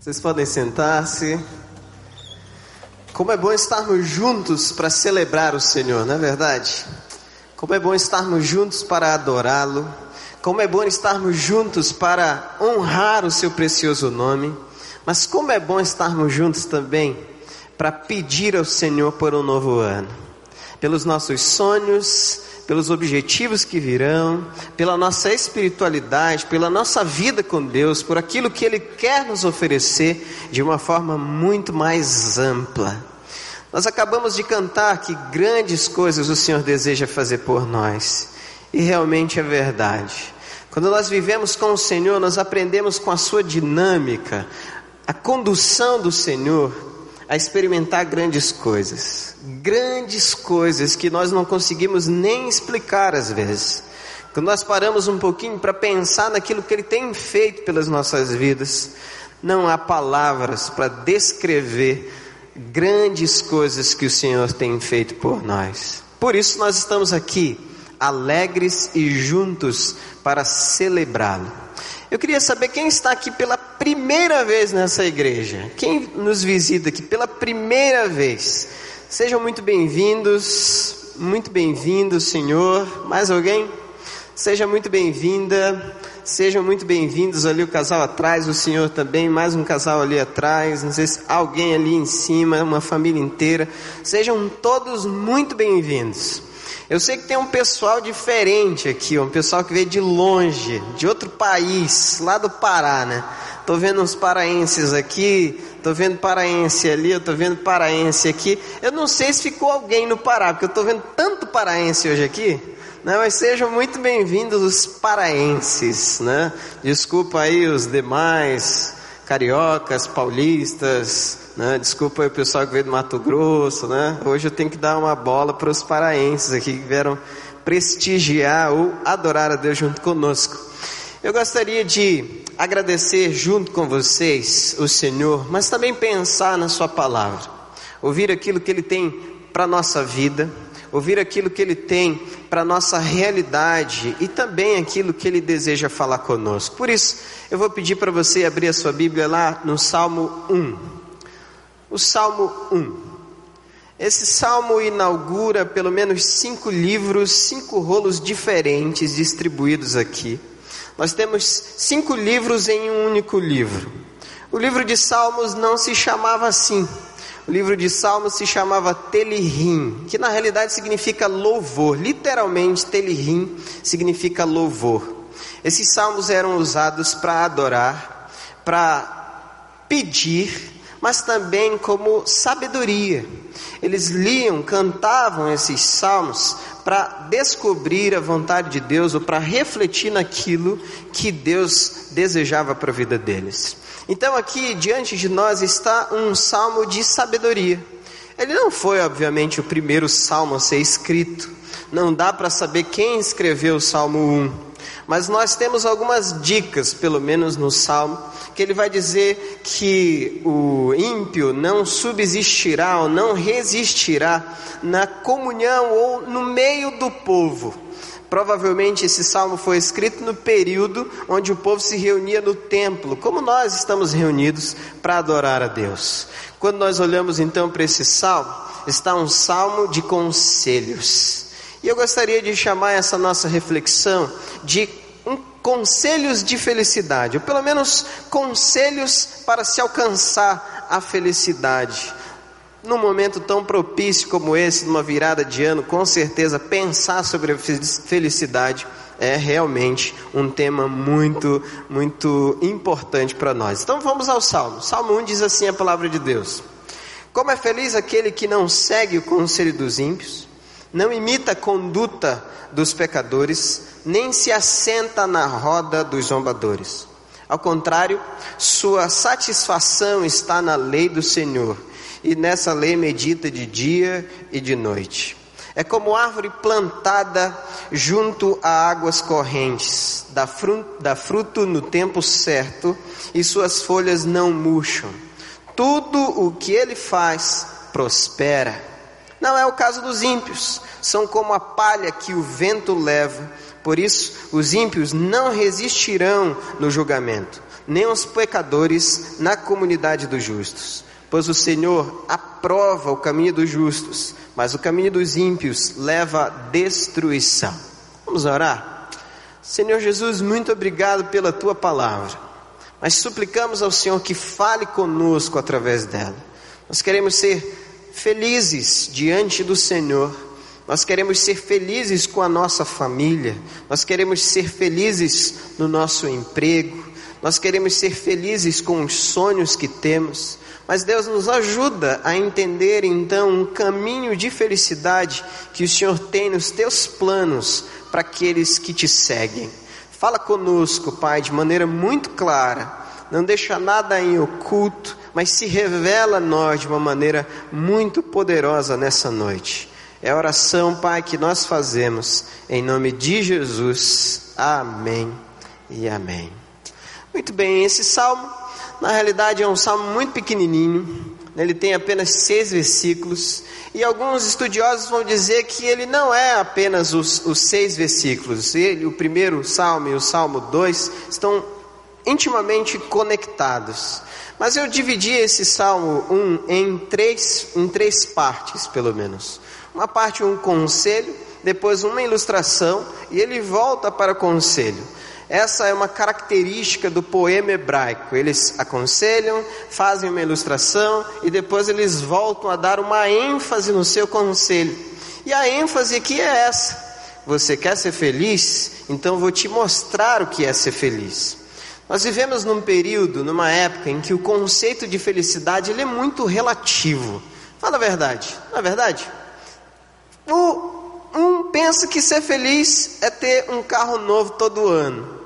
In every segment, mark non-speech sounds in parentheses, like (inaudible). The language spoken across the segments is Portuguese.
Vocês podem sentar-se. Como é bom estarmos juntos para celebrar o Senhor, não é verdade? Como é bom estarmos juntos para adorá-lo. Como é bom estarmos juntos para honrar o seu precioso nome. Mas como é bom estarmos juntos também para pedir ao Senhor por um novo ano. Pelos nossos sonhos, pelos objetivos que virão, pela nossa espiritualidade, pela nossa vida com Deus, por aquilo que Ele quer nos oferecer de uma forma muito mais ampla. Nós acabamos de cantar que grandes coisas o Senhor deseja fazer por nós, e realmente é verdade. Quando nós vivemos com o Senhor, nós aprendemos com a sua dinâmica, a condução do Senhor, a experimentar grandes coisas, grandes coisas que nós não conseguimos nem explicar às vezes. Quando nós paramos um pouquinho para pensar naquilo que Ele tem feito pelas nossas vidas, não há palavras para descrever grandes coisas que o Senhor tem feito por nós. Por isso nós estamos aqui, alegres e juntos para celebrá-lo. Eu queria saber quem está aqui pela primeira vez nessa igreja. Quem nos visita aqui pela primeira vez. Sejam muito bem-vindos, muito bem-vindo, Senhor. Mais alguém? Seja muito bem-vinda. Sejam muito bem-vindos ali o casal atrás, o senhor também, mais um casal ali atrás, não sei se alguém ali em cima, uma família inteira. Sejam todos muito bem-vindos. Eu sei que tem um pessoal diferente aqui, um pessoal que veio de longe, de outro país, lá do Pará, né? Tô vendo uns paraenses aqui, tô vendo paraense ali, eu tô vendo paraense aqui. Eu não sei se ficou alguém no Pará, porque eu tô vendo tanto paraense hoje aqui. Né? Mas sejam muito bem-vindos os paraenses, né? Desculpa aí os demais cariocas, paulistas, né? Desculpa aí o pessoal que veio do Mato Grosso, né? Hoje eu tenho que dar uma bola para os paraenses aqui que vieram prestigiar ou adorar a Deus junto conosco. Eu gostaria de agradecer junto com vocês o Senhor, mas também pensar na Sua palavra, ouvir aquilo que Ele tem para a nossa vida, ouvir aquilo que Ele tem para a nossa realidade e também aquilo que Ele deseja falar conosco. Por isso, eu vou pedir para você abrir a sua Bíblia lá no Salmo 1 o Salmo 1. Esse salmo inaugura pelo menos cinco livros, cinco rolos diferentes distribuídos aqui. Nós temos cinco livros em um único livro. O livro de Salmos não se chamava assim. O livro de Salmos se chamava Telihim, que na realidade significa louvor. Literalmente, Telihim significa louvor. Esses salmos eram usados para adorar, para pedir mas também como sabedoria. Eles liam, cantavam esses salmos para descobrir a vontade de Deus ou para refletir naquilo que Deus desejava para a vida deles. Então, aqui diante de nós está um salmo de sabedoria. Ele não foi, obviamente, o primeiro salmo a ser escrito. Não dá para saber quem escreveu o salmo 1. Mas nós temos algumas dicas, pelo menos no salmo, que ele vai dizer que o ímpio não subsistirá ou não resistirá na comunhão ou no meio do povo. Provavelmente esse salmo foi escrito no período onde o povo se reunia no templo, como nós estamos reunidos para adorar a Deus. Quando nós olhamos então para esse salmo, está um salmo de conselhos. E eu gostaria de chamar essa nossa reflexão de conselhos de felicidade, ou pelo menos conselhos para se alcançar a felicidade. Num momento tão propício como esse, numa virada de ano, com certeza pensar sobre a felicidade é realmente um tema muito, muito importante para nós. Então vamos ao Salmo. Salmo 1 diz assim a palavra de Deus: Como é feliz aquele que não segue o conselho dos ímpios, não imita a conduta dos pecadores, nem se assenta na roda dos zombadores. Ao contrário, sua satisfação está na lei do Senhor, e nessa lei medita de dia e de noite. É como árvore plantada junto a águas correntes, dá fruto, dá fruto no tempo certo, e suas folhas não murcham. Tudo o que ele faz prospera. Não é o caso dos ímpios, são como a palha que o vento leva por isso, os ímpios não resistirão no julgamento, nem os pecadores na comunidade dos justos. Pois o Senhor aprova o caminho dos justos, mas o caminho dos ímpios leva à destruição. Vamos orar? Senhor Jesus, muito obrigado pela tua palavra, mas suplicamos ao Senhor que fale conosco através dela. Nós queremos ser felizes diante do Senhor. Nós queremos ser felizes com a nossa família, nós queremos ser felizes no nosso emprego, nós queremos ser felizes com os sonhos que temos, mas Deus nos ajuda a entender então um caminho de felicidade que o Senhor tem nos teus planos para aqueles que te seguem. Fala conosco, Pai, de maneira muito clara, não deixa nada em oculto, mas se revela a nós de uma maneira muito poderosa nessa noite. É a oração, Pai, que nós fazemos em nome de Jesus. Amém e amém. Muito bem, esse salmo, na realidade, é um salmo muito pequenininho. Ele tem apenas seis versículos. E alguns estudiosos vão dizer que ele não é apenas os, os seis versículos. Ele, o primeiro salmo e o salmo 2 estão intimamente conectados. Mas eu dividi esse salmo 1 um em três, em três partes, pelo menos. Uma parte um conselho, depois uma ilustração e ele volta para o conselho. Essa é uma característica do poema hebraico. Eles aconselham, fazem uma ilustração e depois eles voltam a dar uma ênfase no seu conselho. E a ênfase aqui é essa: você quer ser feliz? Então vou te mostrar o que é ser feliz. Nós vivemos num período, numa época em que o conceito de felicidade ele é muito relativo. Fala a verdade, não é verdade? O, um pensa que ser feliz é ter um carro novo todo ano.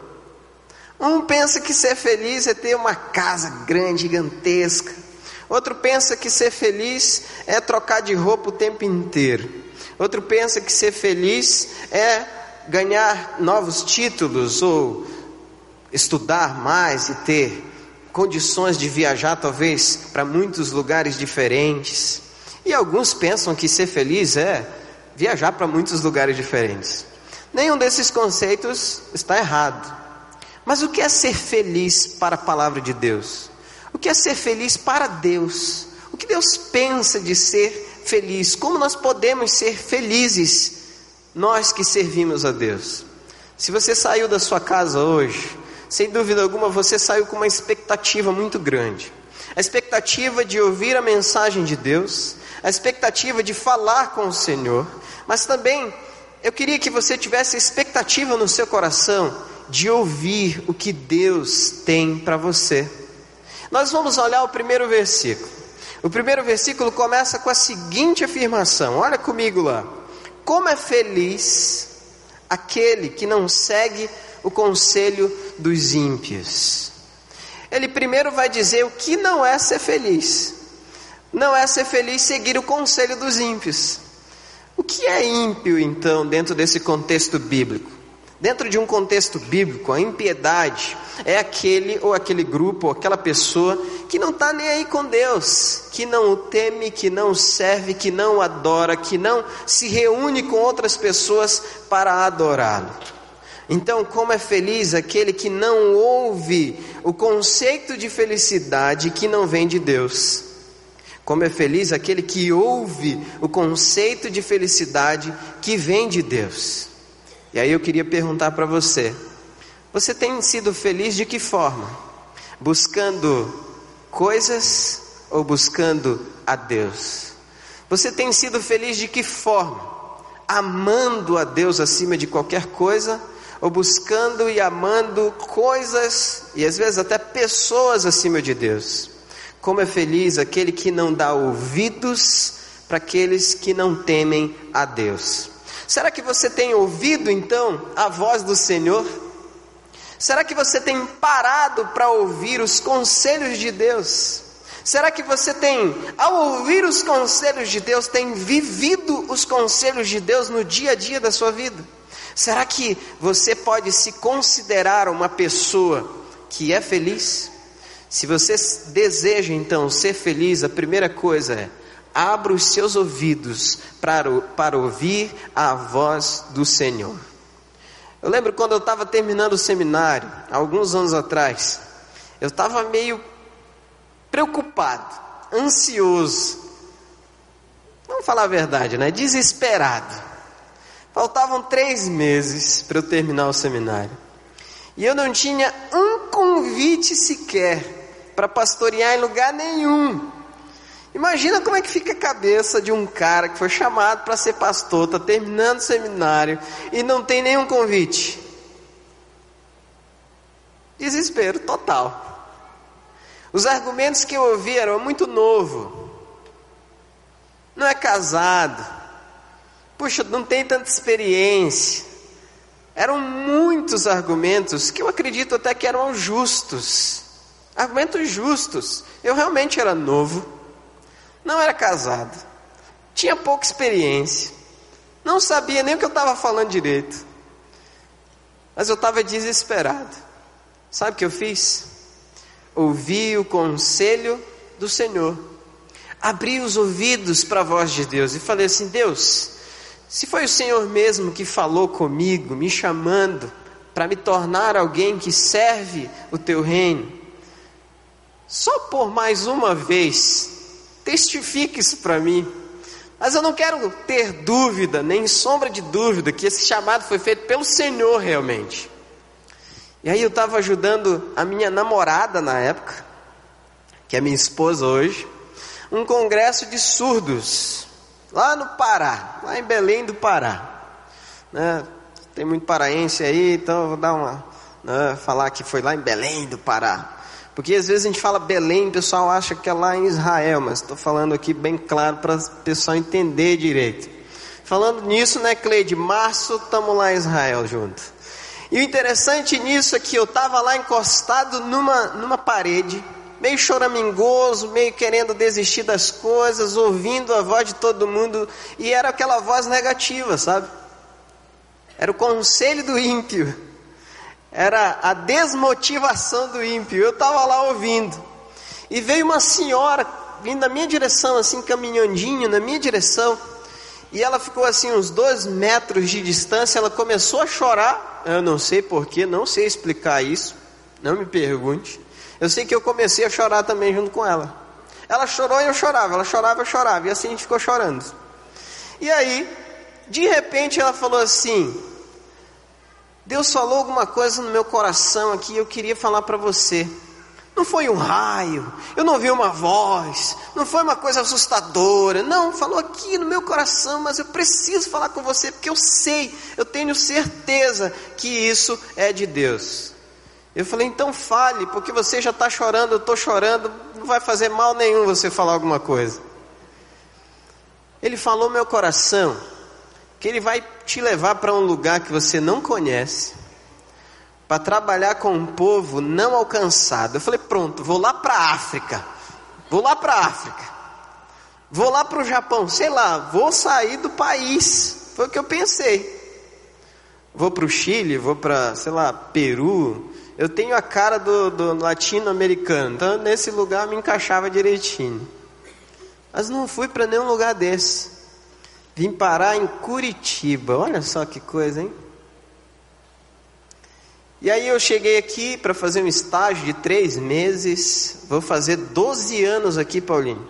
Um pensa que ser feliz é ter uma casa grande, gigantesca. Outro pensa que ser feliz é trocar de roupa o tempo inteiro. Outro pensa que ser feliz é ganhar novos títulos ou estudar mais e ter condições de viajar talvez para muitos lugares diferentes. E alguns pensam que ser feliz é viajar para muitos lugares diferentes. Nenhum desses conceitos está errado. Mas o que é ser feliz para a palavra de Deus? O que é ser feliz para Deus? O que Deus pensa de ser feliz? Como nós podemos ser felizes, nós que servimos a Deus? Se você saiu da sua casa hoje, sem dúvida alguma você saiu com uma expectativa muito grande. A expectativa de ouvir a mensagem de Deus, a expectativa de falar com o Senhor, mas também eu queria que você tivesse expectativa no seu coração de ouvir o que Deus tem para você. Nós vamos olhar o primeiro versículo. O primeiro versículo começa com a seguinte afirmação: olha comigo lá. Como é feliz aquele que não segue o conselho dos ímpios. Ele primeiro vai dizer o que não é ser feliz. Não é ser feliz seguir o conselho dos ímpios. O que é ímpio, então, dentro desse contexto bíblico? Dentro de um contexto bíblico, a impiedade é aquele ou aquele grupo ou aquela pessoa que não está nem aí com Deus, que não o teme, que não o serve, que não adora, que não se reúne com outras pessoas para adorá-lo. Então, como é feliz aquele que não ouve o conceito de felicidade que não vem de Deus. Como é feliz aquele que ouve o conceito de felicidade que vem de Deus. E aí eu queria perguntar para você: você tem sido feliz de que forma? Buscando coisas ou buscando a Deus? Você tem sido feliz de que forma? Amando a Deus acima de qualquer coisa ou buscando e amando coisas e às vezes até pessoas acima de Deus? Como é feliz aquele que não dá ouvidos para aqueles que não temem a Deus. Será que você tem ouvido então a voz do Senhor? Será que você tem parado para ouvir os conselhos de Deus? Será que você tem, ao ouvir os conselhos de Deus, tem vivido os conselhos de Deus no dia a dia da sua vida? Será que você pode se considerar uma pessoa que é feliz? Se você deseja então ser feliz, a primeira coisa é abra os seus ouvidos para, para ouvir a voz do Senhor. Eu lembro quando eu estava terminando o seminário, alguns anos atrás, Eu estava meio preocupado, ansioso. Vamos falar a verdade, né? Desesperado. Faltavam três meses para eu terminar o seminário. E eu não tinha um convite sequer para pastorear em lugar nenhum. Imagina como é que fica a cabeça de um cara que foi chamado para ser pastor, está terminando o seminário e não tem nenhum convite. Desespero total. Os argumentos que eu ouvi eram muito novo. Não é casado. Puxa, não tem tanta experiência. Eram muitos argumentos que eu acredito até que eram justos. Argumentos justos. Eu realmente era novo. Não era casado. Tinha pouca experiência. Não sabia nem o que eu estava falando direito. Mas eu estava desesperado. Sabe o que eu fiz? Ouvi o conselho do Senhor. Abri os ouvidos para a voz de Deus e falei assim: Deus, se foi o Senhor mesmo que falou comigo, me chamando para me tornar alguém que serve o teu reino, só por mais uma vez, testifique isso para mim. Mas eu não quero ter dúvida, nem sombra de dúvida, que esse chamado foi feito pelo Senhor realmente. E aí eu estava ajudando a minha namorada na época, que é minha esposa hoje, um congresso de surdos, lá no Pará, lá em Belém do Pará. Né? Tem muito paraense aí, então eu vou dar uma. Né, falar que foi lá em Belém do Pará. Porque às vezes a gente fala Belém, o pessoal acha que é lá em Israel, mas estou falando aqui bem claro para o pessoal entender direito. Falando nisso, né, Cleide? Março, estamos lá em Israel junto. E o interessante nisso é que eu estava lá encostado numa, numa parede, meio choramingoso, meio querendo desistir das coisas, ouvindo a voz de todo mundo, e era aquela voz negativa, sabe? Era o conselho do ímpio, era a desmotivação do ímpio. Eu estava lá ouvindo, e veio uma senhora vindo na minha direção, assim, caminhandinho na minha direção, e ela ficou assim uns dois metros de distância, ela começou a chorar, eu não sei porquê, não sei explicar isso, não me pergunte. Eu sei que eu comecei a chorar também junto com ela. Ela chorou e eu chorava, ela chorava e eu chorava, e assim a gente ficou chorando. E aí, de repente ela falou assim: Deus falou alguma coisa no meu coração aqui, eu queria falar para você. Não foi um raio, eu não ouvi uma voz, não foi uma coisa assustadora, não, falou aqui no meu coração, mas eu preciso falar com você porque eu sei, eu tenho certeza que isso é de Deus. Eu falei, então fale, porque você já está chorando, eu estou chorando, não vai fazer mal nenhum você falar alguma coisa. Ele falou meu coração que ele vai te levar para um lugar que você não conhece para trabalhar com um povo não alcançado. Eu falei, pronto, vou lá para a África. Vou lá para a África. Vou lá para o Japão, sei lá, vou sair do país. Foi o que eu pensei. Vou para o Chile, vou para, sei lá, Peru. Eu tenho a cara do, do latino-americano, então nesse lugar me encaixava direitinho. Mas não fui para nenhum lugar desse. Vim parar em Curitiba. Olha só que coisa, hein? E aí eu cheguei aqui para fazer um estágio de três meses. Vou fazer 12 anos aqui, Paulinho.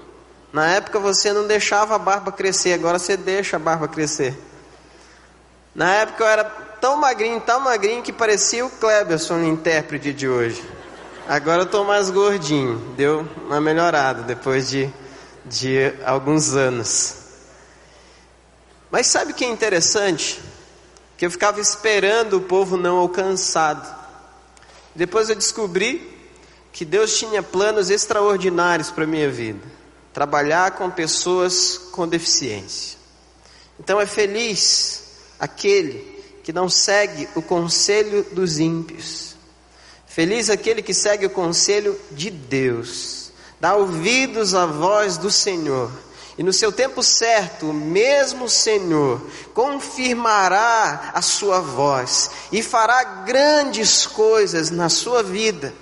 Na época você não deixava a barba crescer, agora você deixa a barba crescer. Na época eu era tão magrinho, tão magrinho que parecia o Kleberson, o intérprete de hoje. Agora eu estou mais gordinho, deu uma melhorada depois de, de alguns anos. Mas sabe o que é interessante? que eu ficava esperando o povo não alcançado. Depois eu descobri que Deus tinha planos extraordinários para a minha vida. Trabalhar com pessoas com deficiência. Então é feliz aquele que não segue o conselho dos ímpios. Feliz aquele que segue o conselho de Deus. Dá ouvidos à voz do Senhor e no seu tempo certo, o mesmo Senhor confirmará a sua voz e fará grandes coisas na sua vida.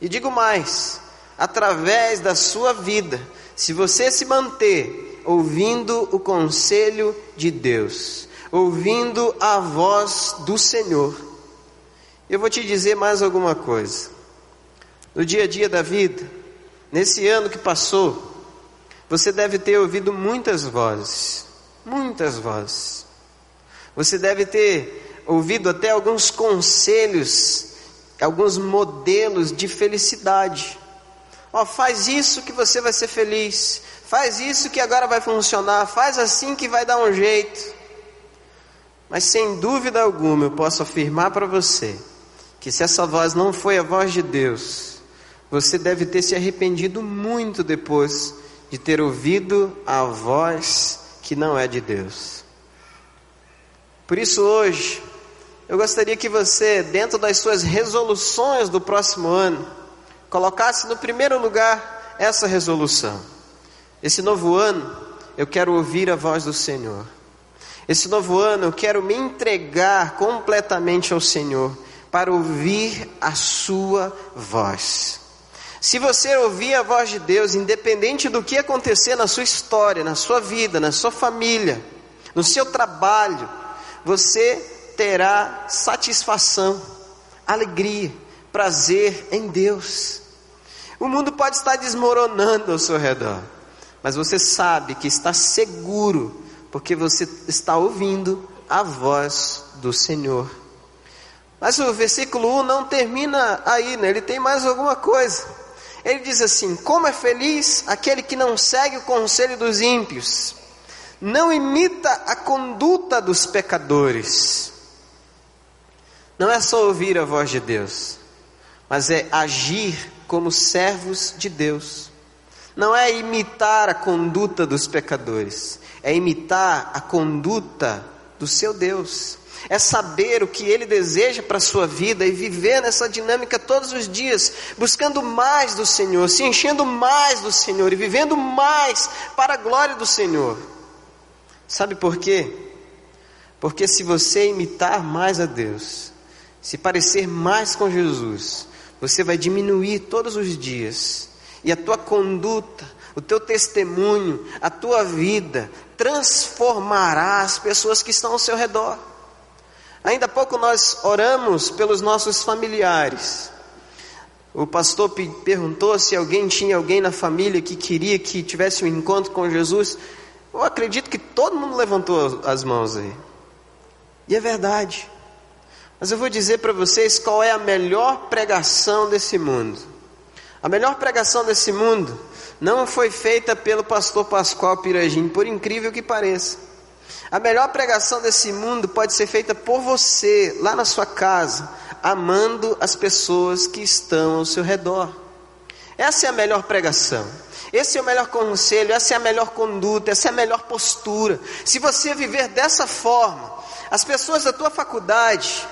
E digo mais, através da sua vida, se você se manter ouvindo o conselho de Deus, ouvindo a voz do Senhor. Eu vou te dizer mais alguma coisa. no dia a dia da vida, nesse ano que passou, você deve ter ouvido muitas vozes, muitas vozes. Você deve ter ouvido até alguns conselhos, alguns modelos de felicidade. Ó, oh, faz isso que você vai ser feliz. Faz isso que agora vai funcionar. Faz assim que vai dar um jeito. Mas sem dúvida alguma eu posso afirmar para você que se essa voz não foi a voz de Deus, você deve ter se arrependido muito depois de ter ouvido a voz que não é de Deus. Por isso hoje, eu gostaria que você, dentro das suas resoluções do próximo ano, colocasse no primeiro lugar essa resolução. Esse novo ano, eu quero ouvir a voz do Senhor. Esse novo ano eu quero me entregar completamente ao Senhor para ouvir a Sua voz. Se você ouvir a voz de Deus, independente do que acontecer na sua história, na sua vida, na sua família, no seu trabalho, você terá satisfação, alegria, prazer em Deus. O mundo pode estar desmoronando ao seu redor, mas você sabe que está seguro porque você está ouvindo a voz do Senhor. Mas o versículo 1 não termina aí, né? ele tem mais alguma coisa. Ele diz assim: Como é feliz aquele que não segue o conselho dos ímpios, não imita a conduta dos pecadores. Não é só ouvir a voz de Deus, mas é agir como servos de Deus. Não é imitar a conduta dos pecadores, é imitar a conduta do seu Deus, é saber o que Ele deseja para a sua vida e viver nessa dinâmica todos os dias, buscando mais do Senhor, se enchendo mais do Senhor e vivendo mais para a glória do Senhor. Sabe por quê? Porque se você imitar mais a Deus, se parecer mais com Jesus, você vai diminuir todos os dias e a tua conduta, o teu testemunho, a tua vida transformará as pessoas que estão ao seu redor. Ainda há pouco nós oramos pelos nossos familiares. O pastor perguntou se alguém tinha alguém na família que queria que tivesse um encontro com Jesus. Eu acredito que todo mundo levantou as mãos aí. E é verdade. Mas eu vou dizer para vocês qual é a melhor pregação desse mundo. A melhor pregação desse mundo não foi feita pelo pastor Pascoal Piragim, por incrível que pareça. A melhor pregação desse mundo pode ser feita por você, lá na sua casa, amando as pessoas que estão ao seu redor. Essa é a melhor pregação. Esse é o melhor conselho, essa é a melhor conduta, essa é a melhor postura. Se você viver dessa forma, as pessoas da tua faculdade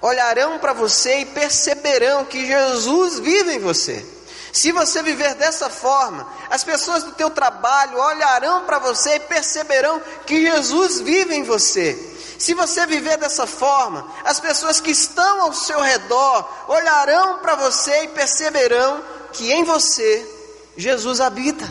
olharão para você e perceberão que Jesus vive em você. Se você viver dessa forma, as pessoas do teu trabalho olharão para você e perceberão que Jesus vive em você. Se você viver dessa forma, as pessoas que estão ao seu redor olharão para você e perceberão que em você Jesus habita.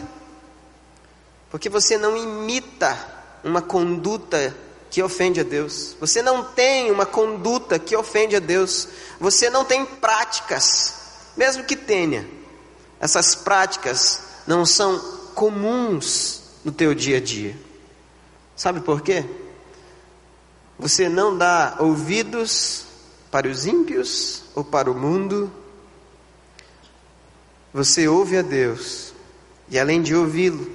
Porque você não imita uma conduta que ofende a Deus. Você não tem uma conduta que ofende a Deus. Você não tem práticas, mesmo que tenha essas práticas não são comuns no teu dia a dia. Sabe por quê? Você não dá ouvidos para os ímpios ou para o mundo. Você ouve a Deus e além de ouvi-lo,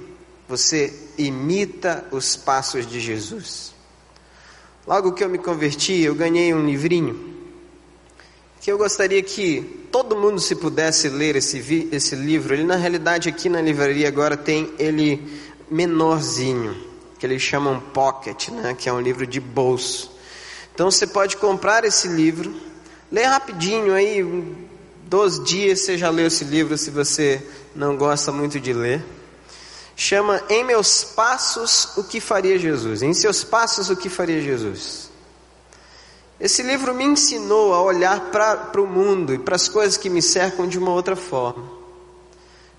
você imita os passos de Jesus. Logo que eu me converti, eu ganhei um livrinho que eu gostaria que todo mundo se pudesse ler esse, esse livro. Ele na realidade aqui na livraria agora tem ele menorzinho, que eles chamam pocket, né? Que é um livro de bolso. Então você pode comprar esse livro, ler rapidinho aí, dois dias você já leu esse livro se você não gosta muito de ler. Chama Em Meus Passos o que faria Jesus. Em seus passos o que faria Jesus. Esse livro me ensinou a olhar para o mundo e para as coisas que me cercam de uma outra forma.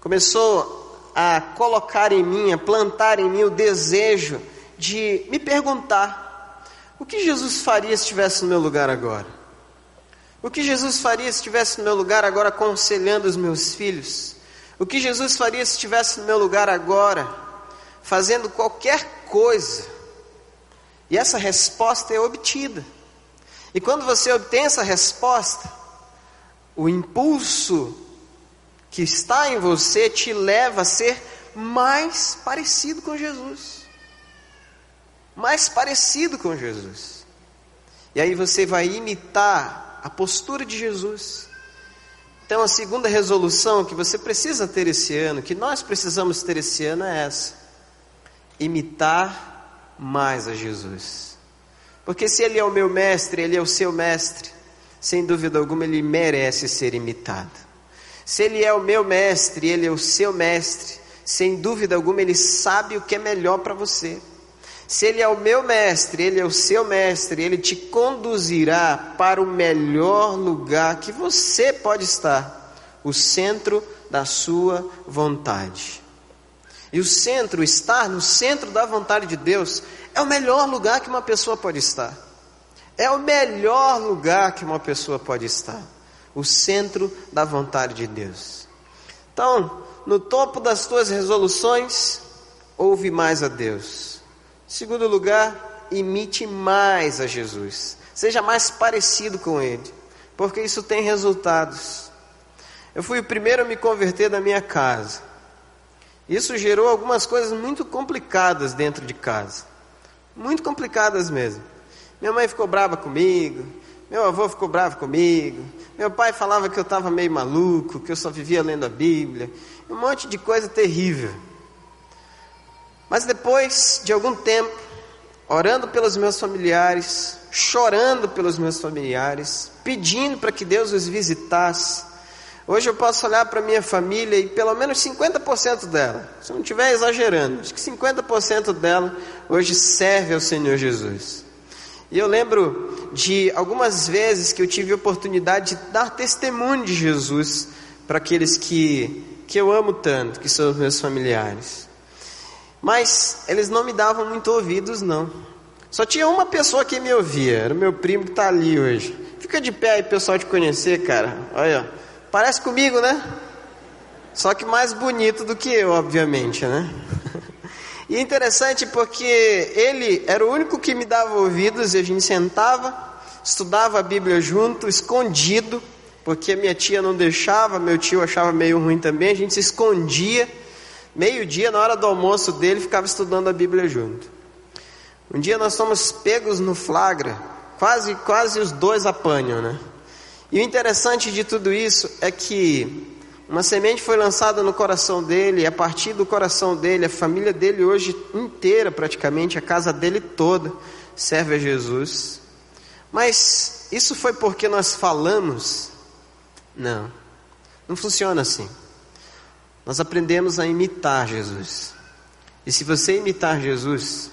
Começou a colocar em mim, a plantar em mim o desejo de me perguntar: o que Jesus faria se estivesse no meu lugar agora? O que Jesus faria se estivesse no meu lugar agora aconselhando os meus filhos? O que Jesus faria se estivesse no meu lugar agora fazendo qualquer coisa? E essa resposta é obtida. E quando você obtém essa resposta, o impulso que está em você te leva a ser mais parecido com Jesus. Mais parecido com Jesus. E aí você vai imitar a postura de Jesus. Então a segunda resolução que você precisa ter esse ano, que nós precisamos ter esse ano é essa: imitar mais a Jesus. Porque se ele é o meu mestre, ele é o seu mestre, sem dúvida alguma ele merece ser imitado. Se ele é o meu mestre, ele é o seu mestre, sem dúvida alguma ele sabe o que é melhor para você. Se ele é o meu mestre, ele é o seu mestre, ele te conduzirá para o melhor lugar que você pode estar, o centro da sua vontade. E o centro, estar no centro da vontade de Deus, é o melhor lugar que uma pessoa pode estar. É o melhor lugar que uma pessoa pode estar. O centro da vontade de Deus. Então, no topo das tuas resoluções, ouve mais a Deus. Segundo lugar, imite mais a Jesus. Seja mais parecido com Ele, porque isso tem resultados. Eu fui o primeiro a me converter na minha casa. Isso gerou algumas coisas muito complicadas dentro de casa. Muito complicadas mesmo. Minha mãe ficou brava comigo, meu avô ficou bravo comigo, meu pai falava que eu estava meio maluco, que eu só vivia lendo a Bíblia, um monte de coisa terrível. Mas depois de algum tempo, orando pelos meus familiares, chorando pelos meus familiares, pedindo para que Deus os visitasse, hoje eu posso olhar para minha família e pelo menos 50% dela, se não estiver exagerando, acho que 50% dela hoje serve ao Senhor Jesus. E eu lembro de algumas vezes que eu tive a oportunidade de dar testemunho de Jesus para aqueles que, que eu amo tanto, que são os meus familiares. Mas eles não me davam muito ouvidos, não. Só tinha uma pessoa que me ouvia, era o meu primo que está ali hoje. Fica de pé aí, pessoal, te conhecer, cara. Olha, parece comigo, né? Só que mais bonito do que eu, obviamente, né? (laughs) E é interessante porque ele era o único que me dava ouvidos e a gente sentava, estudava a Bíblia junto, escondido, porque minha tia não deixava, meu tio achava meio ruim também, a gente se escondia. Meio-dia, na hora do almoço dele, ficava estudando a Bíblia junto. Um dia nós fomos pegos no flagra, quase, quase os dois apanham, né? E o interessante de tudo isso é que uma semente foi lançada no coração dele, e a partir do coração dele, a família dele hoje inteira, praticamente, a casa dele toda, serve a Jesus. Mas isso foi porque nós falamos? Não, não funciona assim. Nós aprendemos a imitar Jesus. E se você imitar Jesus,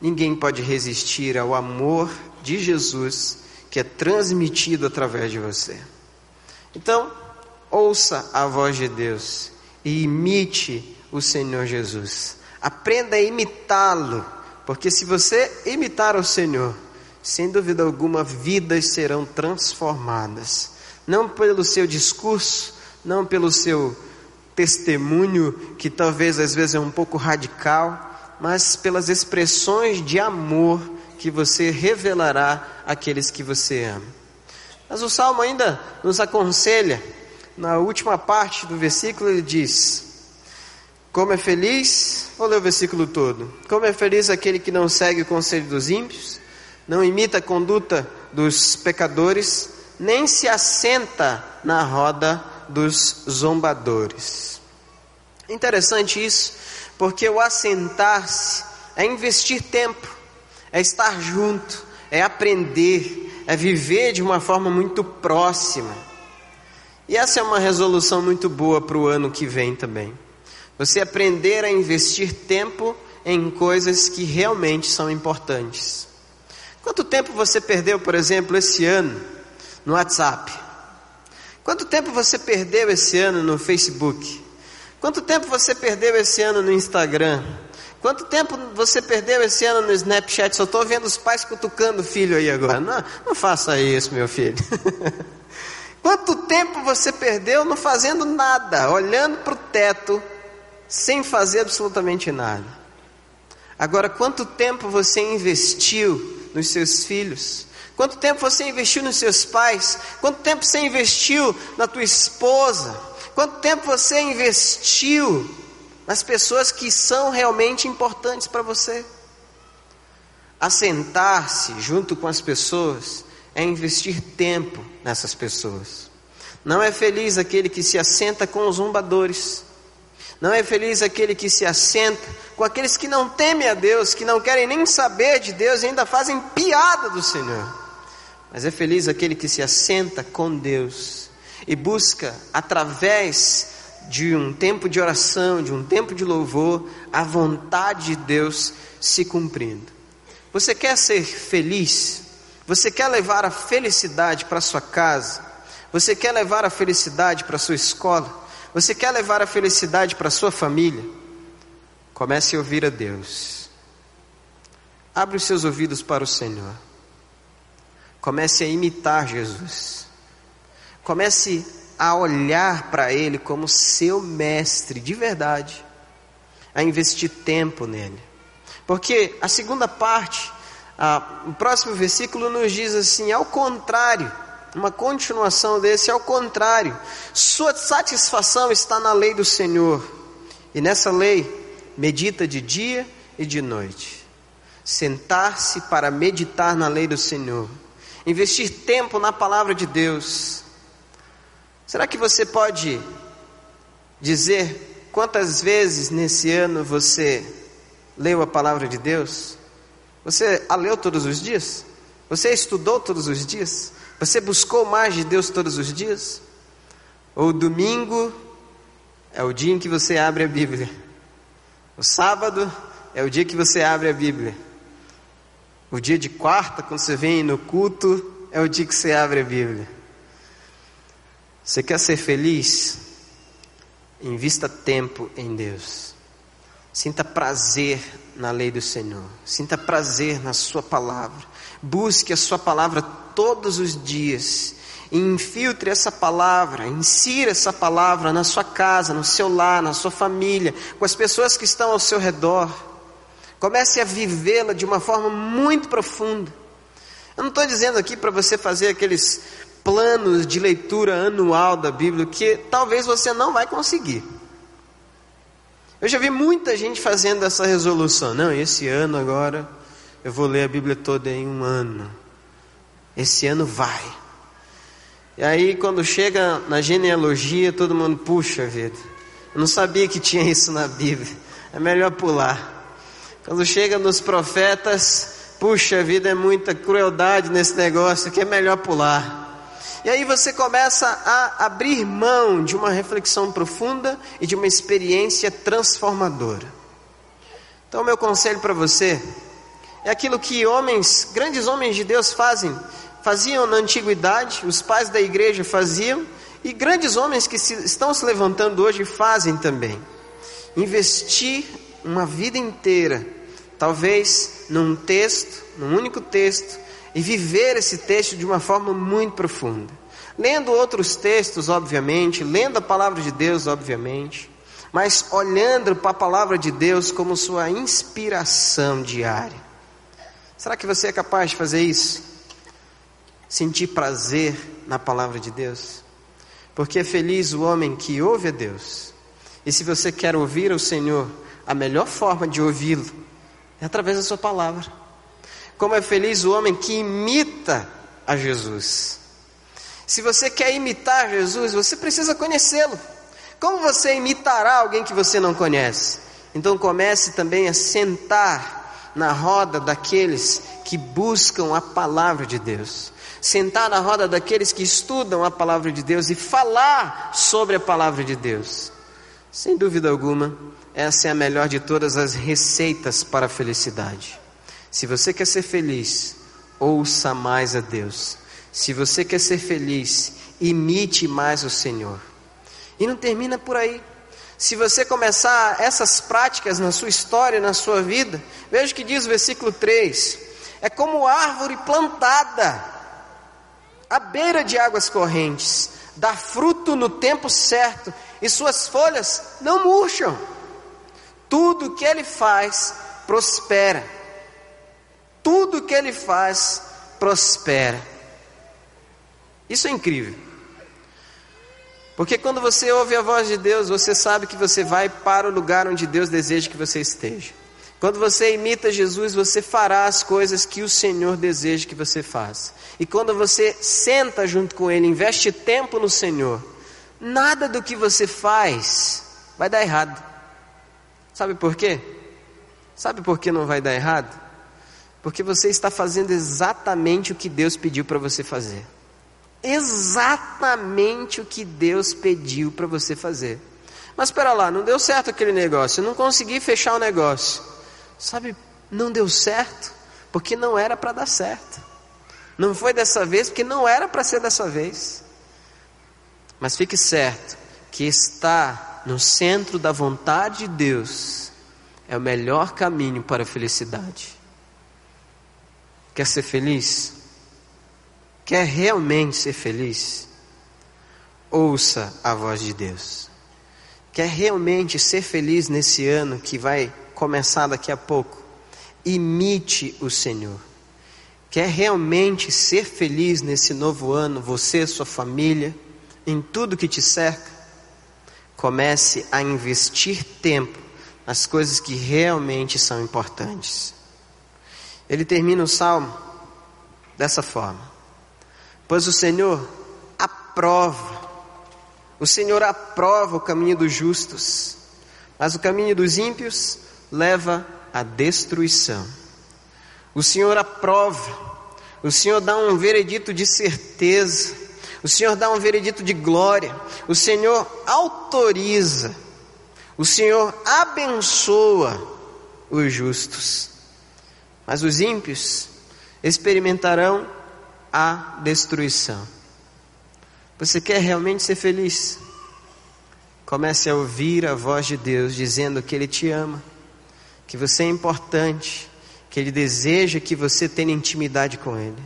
ninguém pode resistir ao amor de Jesus que é transmitido através de você. Então, ouça a voz de Deus e imite o Senhor Jesus. Aprenda a imitá-lo, porque se você imitar o Senhor, sem dúvida alguma, vidas serão transformadas. Não pelo seu discurso, não pelo seu testemunho, que talvez às vezes é um pouco radical, mas pelas expressões de amor que você revelará àqueles que você ama. Mas o salmo ainda nos aconselha na última parte do versículo, ele diz: Como é feliz, vou ler o versículo todo. Como é feliz aquele que não segue o conselho dos ímpios, não imita a conduta dos pecadores, nem se assenta na roda dos zombadores. Interessante isso, porque o assentar-se é investir tempo, é estar junto, é aprender, é viver de uma forma muito próxima. E essa é uma resolução muito boa para o ano que vem também. Você aprender a investir tempo em coisas que realmente são importantes. Quanto tempo você perdeu, por exemplo, esse ano no WhatsApp? Quanto tempo você perdeu esse ano no Facebook? Quanto tempo você perdeu esse ano no Instagram? Quanto tempo você perdeu esse ano no Snapchat? Só estou vendo os pais cutucando o filho aí agora. Não, não faça isso, meu filho. (laughs) Quanto tempo você perdeu não fazendo nada, olhando para o teto, sem fazer absolutamente nada? Agora, quanto tempo você investiu nos seus filhos? Quanto tempo você investiu nos seus pais? Quanto tempo você investiu na tua esposa? Quanto tempo você investiu nas pessoas que são realmente importantes para você? Assentar-se junto com as pessoas é investir tempo nessas pessoas. Não é feliz aquele que se assenta com os zombadores. Não é feliz aquele que se assenta com aqueles que não temem a Deus, que não querem nem saber de Deus e ainda fazem piada do Senhor. Mas é feliz aquele que se assenta com Deus e busca, através de um tempo de oração, de um tempo de louvor, a vontade de Deus se cumprindo. Você quer ser feliz? Você quer levar a felicidade para sua casa? Você quer levar a felicidade para sua escola? Você quer levar a felicidade para sua família? Comece a ouvir a Deus. Abre os seus ouvidos para o Senhor. Comece a imitar Jesus. Comece a olhar para Ele como seu mestre de verdade, a investir tempo nele. Porque a segunda parte, a, o próximo versículo nos diz assim: ao contrário, uma continuação desse, ao contrário, sua satisfação está na lei do Senhor, e nessa lei medita de dia e de noite. Sentar-se para meditar na lei do Senhor investir tempo na palavra de Deus. Será que você pode dizer quantas vezes nesse ano você leu a palavra de Deus? Você a leu todos os dias? Você estudou todos os dias? Você buscou mais de Deus todos os dias? Ou domingo é o dia em que você abre a Bíblia? O sábado é o dia que você abre a Bíblia? O dia de quarta, quando você vem no culto, é o dia que você abre a Bíblia. Você quer ser feliz? Invista tempo em Deus. Sinta prazer na lei do Senhor. Sinta prazer na Sua palavra. Busque a Sua palavra todos os dias. E infiltre essa palavra, insira essa palavra na sua casa, no seu lar, na sua família, com as pessoas que estão ao seu redor. Comece a vivê-la de uma forma muito profunda. Eu não estou dizendo aqui para você fazer aqueles planos de leitura anual da Bíblia, que talvez você não vai conseguir. Eu já vi muita gente fazendo essa resolução. Não, esse ano agora eu vou ler a Bíblia toda em um ano. Esse ano vai. E aí, quando chega na genealogia, todo mundo, puxa vida, eu não sabia que tinha isso na Bíblia. É melhor pular. Quando chega nos profetas, puxa vida, é muita crueldade nesse negócio que é melhor pular. E aí você começa a abrir mão de uma reflexão profunda e de uma experiência transformadora. Então, meu conselho para você é aquilo que homens, grandes homens de Deus fazem, faziam na antiguidade, os pais da igreja faziam, e grandes homens que se, estão se levantando hoje fazem também. Investir uma vida inteira, talvez num texto, num único texto, e viver esse texto de uma forma muito profunda. Lendo outros textos, obviamente, lendo a palavra de Deus, obviamente, mas olhando para a palavra de Deus como sua inspiração diária. Será que você é capaz de fazer isso? Sentir prazer na palavra de Deus? Porque é feliz o homem que ouve a Deus. E se você quer ouvir o Senhor, a melhor forma de ouvi-lo é através da sua palavra. Como é feliz o homem que imita a Jesus. Se você quer imitar Jesus, você precisa conhecê-lo. Como você imitará alguém que você não conhece? Então comece também a sentar na roda daqueles que buscam a palavra de Deus. Sentar na roda daqueles que estudam a palavra de Deus e falar sobre a palavra de Deus. Sem dúvida alguma, essa é a melhor de todas as receitas para a felicidade. Se você quer ser feliz, ouça mais a Deus. Se você quer ser feliz, imite mais o Senhor. E não termina por aí. se você começar essas práticas na sua história, na sua vida, veja o que diz o versículo 3: é como árvore plantada à beira de águas correntes, dá fruto no tempo certo, e suas folhas não murcham. Tudo que ele faz prospera. Tudo que ele faz prospera. Isso é incrível. Porque quando você ouve a voz de Deus, você sabe que você vai para o lugar onde Deus deseja que você esteja. Quando você imita Jesus, você fará as coisas que o Senhor deseja que você faça. E quando você senta junto com Ele, investe tempo no Senhor, nada do que você faz vai dar errado. Sabe por quê? Sabe por que não vai dar errado? Porque você está fazendo exatamente o que Deus pediu para você fazer exatamente o que Deus pediu para você fazer. Mas espera lá, não deu certo aquele negócio, eu não consegui fechar o negócio. Sabe, não deu certo porque não era para dar certo. Não foi dessa vez porque não era para ser dessa vez. Mas fique certo que estar no centro da vontade de Deus é o melhor caminho para a felicidade. Quer ser feliz? Quer realmente ser feliz? Ouça a voz de Deus. Quer realmente ser feliz nesse ano que vai começar daqui a pouco? Imite o Senhor. Quer realmente ser feliz nesse novo ano, você, sua família, em tudo que te cerca? Comece a investir tempo nas coisas que realmente são importantes. Ele termina o salmo dessa forma: pois o Senhor aprova, o Senhor aprova o caminho dos justos, mas o caminho dos ímpios leva à destruição. O Senhor aprova, o Senhor dá um veredito de certeza, o Senhor dá um veredito de glória, o Senhor autoriza, o Senhor abençoa os justos, mas os ímpios experimentarão a destruição. Você quer realmente ser feliz? Comece a ouvir a voz de Deus dizendo que Ele te ama, que você é importante, que Ele deseja que você tenha intimidade com Ele.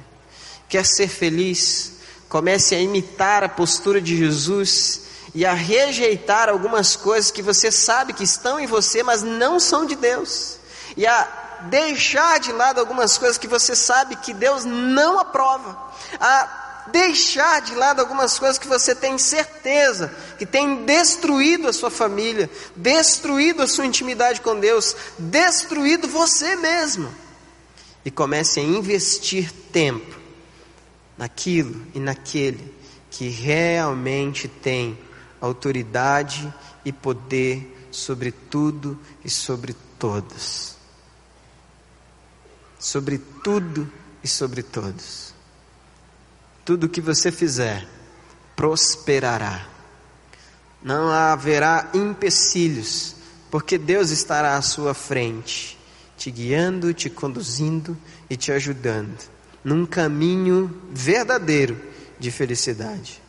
Quer ser feliz? Comece a imitar a postura de Jesus e a rejeitar algumas coisas que você sabe que estão em você, mas não são de Deus. E a deixar de lado algumas coisas que você sabe que Deus não aprova, a deixar de lado algumas coisas que você tem certeza que tem destruído a sua família, destruído a sua intimidade com Deus, destruído você mesmo. E comece a investir tempo naquilo e naquele que realmente tem autoridade e poder sobre tudo e sobre todos sobre tudo e sobre todos. Tudo que você fizer prosperará. Não haverá empecilhos, porque Deus estará à sua frente, te guiando, te conduzindo e te ajudando num caminho verdadeiro de felicidade.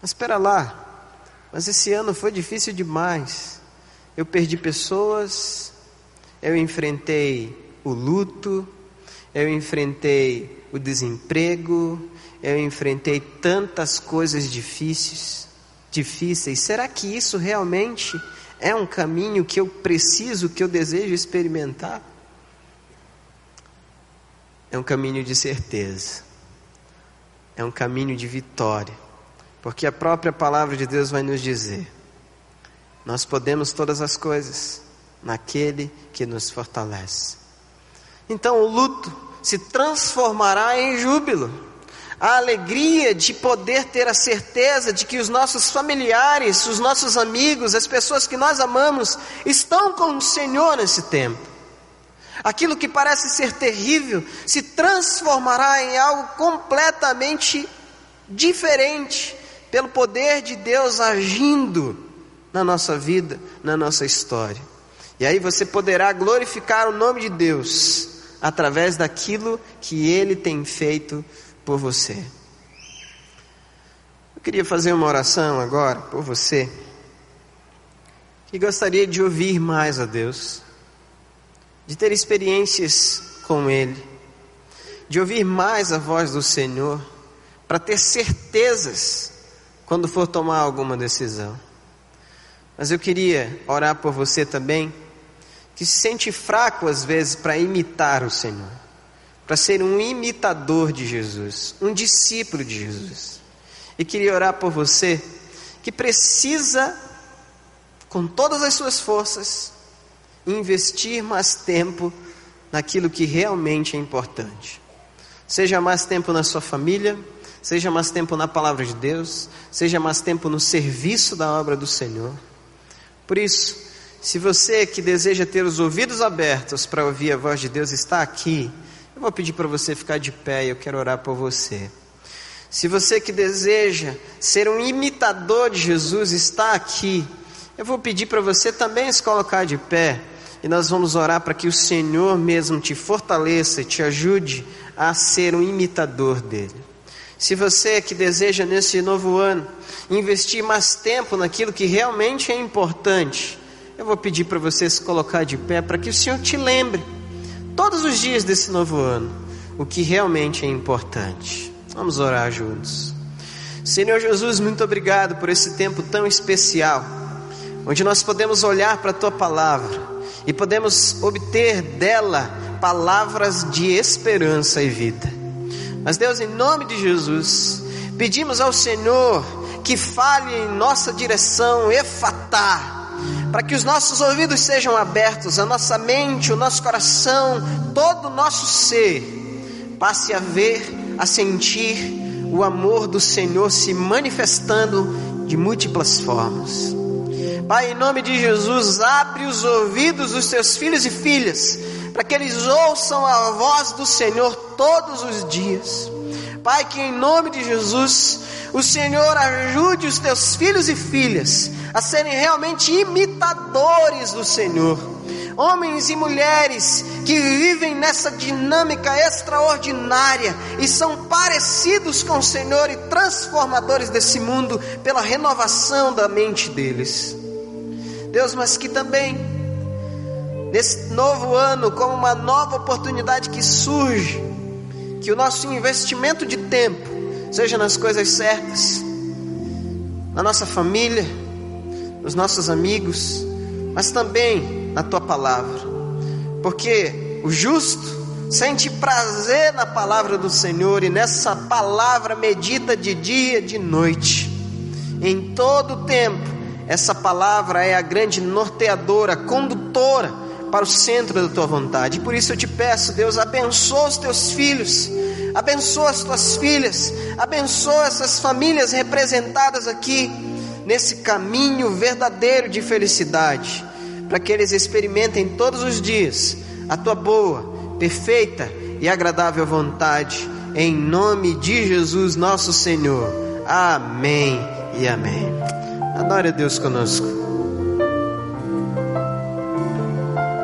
Mas espera lá, mas esse ano foi difícil demais. Eu perdi pessoas, eu enfrentei o luto, eu enfrentei o desemprego, eu enfrentei tantas coisas difíceis, difíceis. Será que isso realmente é um caminho que eu preciso, que eu desejo experimentar? É um caminho de certeza. É um caminho de vitória. Porque a própria palavra de Deus vai nos dizer: nós podemos todas as coisas naquele que nos fortalece. Então o luto se transformará em júbilo. A alegria de poder ter a certeza de que os nossos familiares, os nossos amigos, as pessoas que nós amamos estão com o Senhor nesse tempo. Aquilo que parece ser terrível se transformará em algo completamente diferente, pelo poder de Deus agindo na nossa vida, na nossa história. E aí você poderá glorificar o nome de Deus através daquilo que Ele tem feito por você. Eu queria fazer uma oração agora por você que gostaria de ouvir mais a Deus, de ter experiências com Ele, de ouvir mais a voz do Senhor, para ter certezas quando for tomar alguma decisão. Mas eu queria orar por você também, que se sente fraco às vezes para imitar o Senhor, para ser um imitador de Jesus, um discípulo de Jesus. E queria orar por você que precisa com todas as suas forças, investir mais tempo naquilo que realmente é importante. Seja mais tempo na sua família, seja mais tempo na palavra de Deus, seja mais tempo no serviço da obra do Senhor. Por isso, se você que deseja ter os ouvidos abertos para ouvir a voz de Deus está aqui, eu vou pedir para você ficar de pé e eu quero orar por você. Se você que deseja ser um imitador de Jesus está aqui, eu vou pedir para você também se colocar de pé e nós vamos orar para que o Senhor mesmo te fortaleça e te ajude a ser um imitador dele. Se você que deseja nesse novo ano investir mais tempo naquilo que realmente é importante, eu vou pedir para você se colocar de pé para que o Senhor te lembre todos os dias desse novo ano o que realmente é importante. Vamos orar juntos. Senhor Jesus, muito obrigado por esse tempo tão especial onde nós podemos olhar para a tua palavra e podemos obter dela palavras de esperança e vida. Mas Deus, em nome de Jesus, pedimos ao Senhor que fale em nossa direção, efatá, para que os nossos ouvidos sejam abertos, a nossa mente, o nosso coração, todo o nosso ser passe a ver, a sentir o amor do Senhor se manifestando de múltiplas formas. Pai, em nome de Jesus, abre os ouvidos dos teus filhos e filhas, para que eles ouçam a voz do Senhor todos os dias. Pai, que em nome de Jesus, o Senhor ajude os teus filhos e filhas a serem realmente imitadores do Senhor. Homens e mulheres que vivem nessa dinâmica extraordinária e são parecidos com o Senhor e transformadores desse mundo pela renovação da mente deles. Deus, mas que também, nesse novo ano, como uma nova oportunidade que surge, que o nosso investimento de tempo seja nas coisas certas, na nossa família, nos nossos amigos, mas também na tua palavra, porque o justo sente prazer na palavra do Senhor e nessa palavra medita de dia e de noite, em todo o tempo essa palavra é a grande norteadora, condutora para o centro da tua vontade. Por isso eu te peço, Deus, abençoa os teus filhos, abençoa as tuas filhas, abençoa essas famílias representadas aqui nesse caminho verdadeiro de felicidade, para que eles experimentem todos os dias a tua boa, perfeita e agradável vontade, em nome de Jesus, nosso Senhor. Amém e amém. Adore Deus conosco.